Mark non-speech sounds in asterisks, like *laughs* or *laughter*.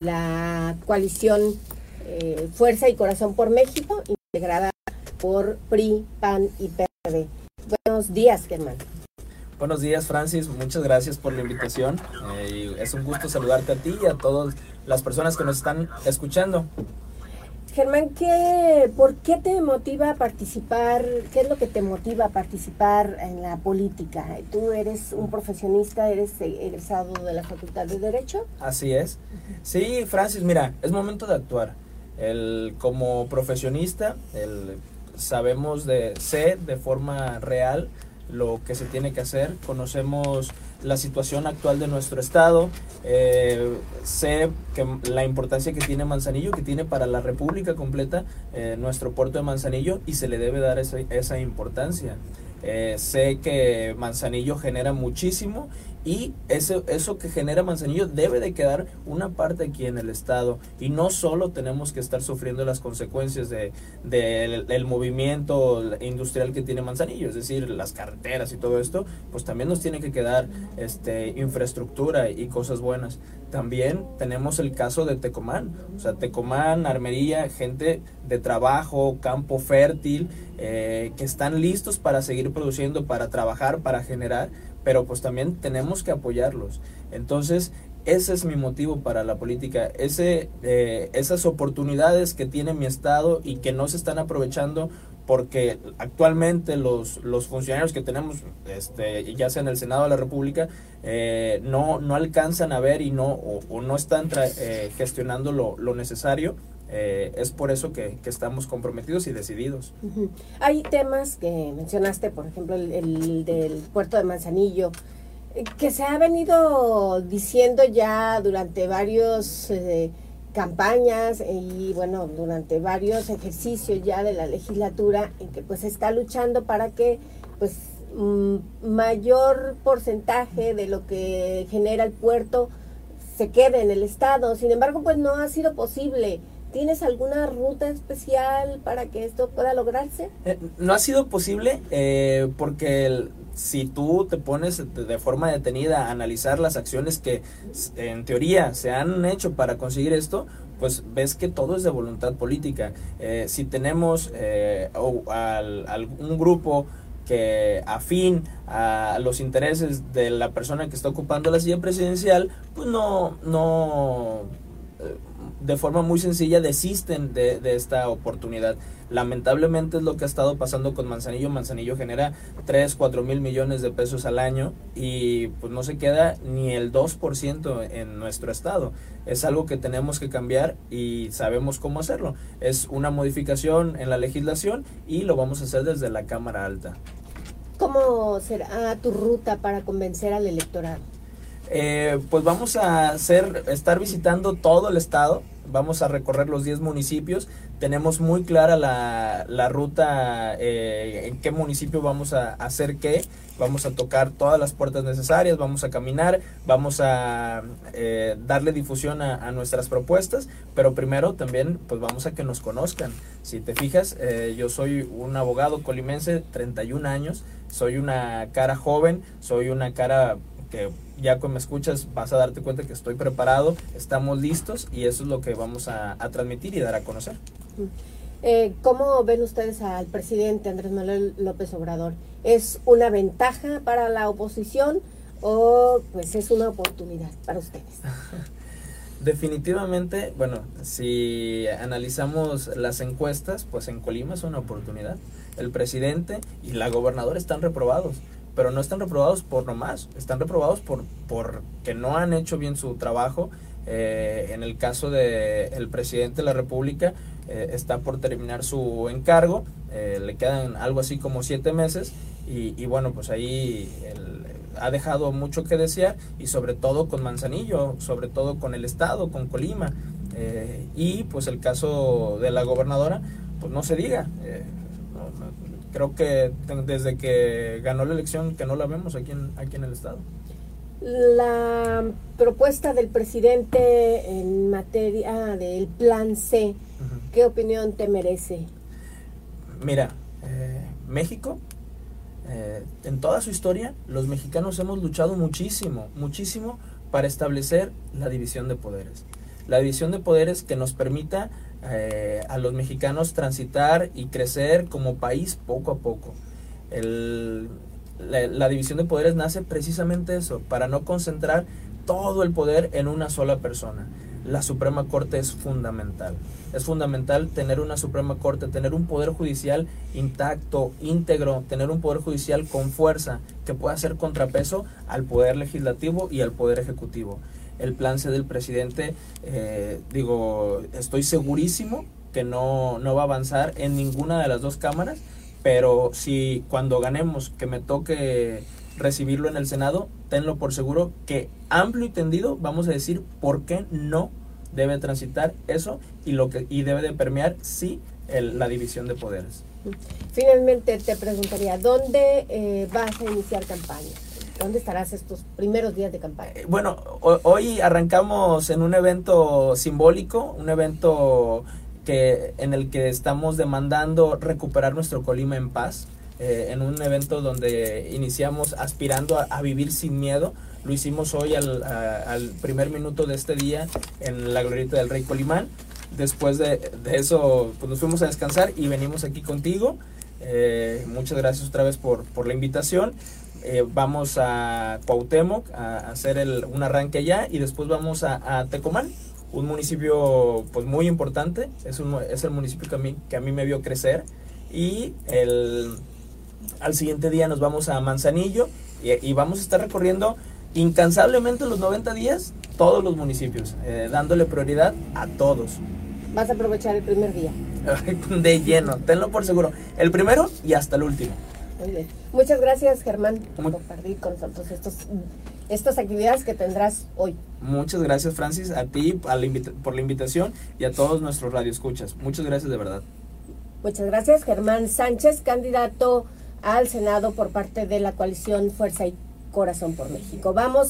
la coalición eh, Fuerza y Corazón por México, integrada por PRI, PAN y PRD. Buenos días, Germán. Buenos días, Francis. Muchas gracias por la invitación. Eh, es un gusto saludarte a ti y a todas las personas que nos están escuchando. Germán, ¿qué, ¿por qué te motiva a participar? ¿Qué es lo que te motiva a participar en la política? Tú eres un profesionista, eres egresado de la Facultad de Derecho. Así es. Sí, Francis, mira, es momento de actuar. El, como profesionista, el, sabemos de, sé de forma real lo que se tiene que hacer, conocemos la situación actual de nuestro estado, eh, sé que la importancia que tiene Manzanillo, que tiene para la República completa eh, nuestro puerto de Manzanillo y se le debe dar esa, esa importancia. Eh, sé que Manzanillo genera muchísimo y eso, eso que genera Manzanillo debe de quedar una parte aquí en el Estado y no solo tenemos que estar sufriendo las consecuencias del de, movimiento industrial que tiene Manzanillo, es decir, las carreteras y todo esto, pues también nos tiene que quedar este, infraestructura y cosas buenas. También tenemos el caso de Tecomán, o sea, Tecomán, Armería, gente de trabajo, campo fértil, eh, que están listos para seguir produciendo, para trabajar, para generar pero pues también tenemos que apoyarlos. Entonces, ese es mi motivo para la política, ese, eh, esas oportunidades que tiene mi Estado y que no se están aprovechando porque actualmente los, los funcionarios que tenemos, este, ya sea en el Senado de la República, eh, no, no alcanzan a ver y no, o, no están eh, gestionando lo, lo necesario eh, es por eso que, estamos comprometidos y decididos. Hay temas que mencionaste, por ejemplo, el, del puerto de Manzanillo, eh, que se ha venido diciendo ya durante varios eh, campañas y bueno, durante varios ejercicios ya de la legislatura, en que pues está luchando para que pues mm, mayor porcentaje de lo que genera el puerto se quede en el estado. Sin embargo, pues no ha sido posible. ¿Tienes alguna ruta especial para que esto pueda lograrse? Eh, no ha sido posible eh, porque si tú te pones de forma detenida a analizar las acciones que en teoría se han hecho para conseguir esto, pues ves que todo es de voluntad política. Eh, si tenemos algún grupo que afín a los intereses de la persona que está ocupando la silla presidencial, pues no, no de forma muy sencilla desisten de, esta oportunidad. Lamentablemente es lo que ha estado pasando con Manzanillo. Manzanillo genera 3, 4 mil millones de pesos al año y pues no se queda ni el 2% en nuestro estado. Es algo que tenemos que cambiar y sabemos cómo hacerlo. Es una modificación en la legislación y lo vamos a hacer desde la Cámara Alta. ¿Cómo será tu ruta para convencer al electorado? Eh, pues vamos a hacer, estar visitando todo el estado, vamos a recorrer los 10 municipios, tenemos muy clara la, la ruta, eh, en qué municipio vamos a hacer qué, vamos a tocar todas las puertas necesarias, vamos a caminar, vamos a eh, darle difusión a, a, nuestras propuestas, pero primero también pues vamos a que nos conozcan. Si te fijas, yo soy un abogado colimense, 31 años, soy una cara joven, soy una cara que ya cuando me escuchas vas a darte cuenta que estoy preparado, estamos listos y eso es lo que vamos a, transmitir y dar a conocer. Eh, ¿Cómo ven ustedes al presidente Andrés Manuel López Obrador? ¿Es una ventaja para la oposición o pues es una oportunidad para ustedes? *laughs* Definitivamente, bueno, si analizamos las encuestas, pues en Colima es una oportunidad. El presidente y la gobernadora están reprobados pero no están reprobados por nomás, están reprobados por, por que no han hecho bien su trabajo. Eh, en el caso del el presidente de la República, eh, está por terminar su encargo, eh, le quedan algo así como siete meses y, y bueno, pues ahí ha dejado mucho que desear y sobre todo con Manzanillo, sobre todo con el Estado, con Colima y pues el caso de la gobernadora, pues no se diga creo que desde que ganó la elección que no la vemos aquí en, aquí en el Estado. La propuesta del presidente en materia del plan C, ¿qué opinión te merece? Mira, eh, México, eh, en toda su historia, los mexicanos hemos luchado muchísimo, muchísimo para establecer la división de poderes. la división de poderes que nos permita eh, a los mexicanos transitar y crecer como país poco a poco. El, la, división de poderes nace precisamente eso, para no concentrar todo el poder en una sola persona. La Suprema Corte es fundamental. Es fundamental tener una Suprema Corte, tener un poder judicial intacto, íntegro, tener un poder judicial con fuerza que pueda hacer contrapeso al poder legislativo y al poder ejecutivo. El plan C del presidente, eh, digo, estoy segurísimo que no, no va a avanzar en ninguna de las dos cámaras, pero si cuando ganemos que me toque recibirlo en el Senado, tenlo por seguro que amplio y tendido vamos a decir por qué no debe transitar eso y lo que y debe de permear sí el, la división de poderes. Finalmente te preguntaría, ¿dónde eh, vas a iniciar campaña? ¿Dónde estarás estos primeros días de campaña? Eh, bueno, hoy arrancamos en un evento simbólico, un evento que en el que estamos demandando recuperar nuestro Colima en paz. Eh, en un evento donde iniciamos aspirando a, a vivir sin miedo. Lo hicimos hoy al, a, al, primer minuto de este día en la glorieta del Rey Colimán. Después de, de eso, pues nos fuimos a descansar y venimos aquí contigo. Eh, muchas gracias otra vez por, por la invitación. Eh, vamos a Cuauhtémoc a, a hacer el, un arranque allá y después vamos a, a Tecomán, un municipio pues muy importante. Es, un, es el municipio que a, mí, que a mí me vio crecer. Y el, al siguiente día nos vamos a Manzanillo y, y, vamos a estar recorriendo incansablemente los 90 días todos los municipios, eh, dándole prioridad a todos. ¿Vas a aprovechar el primer día? *laughs* De lleno, tenlo por seguro. El primero y hasta el último. Muy bien. Muchas gracias, Germán, por compartir con nosotros estos, estas actividades que tendrás hoy. Muchas gracias, Francis, a ti a la por la invitación y a todos nuestros radioescuchas. Muchas gracias de verdad. Muchas gracias, Germán Sánchez, candidato al Senado por parte de la coalición Fuerza y Corazón por México. Vamos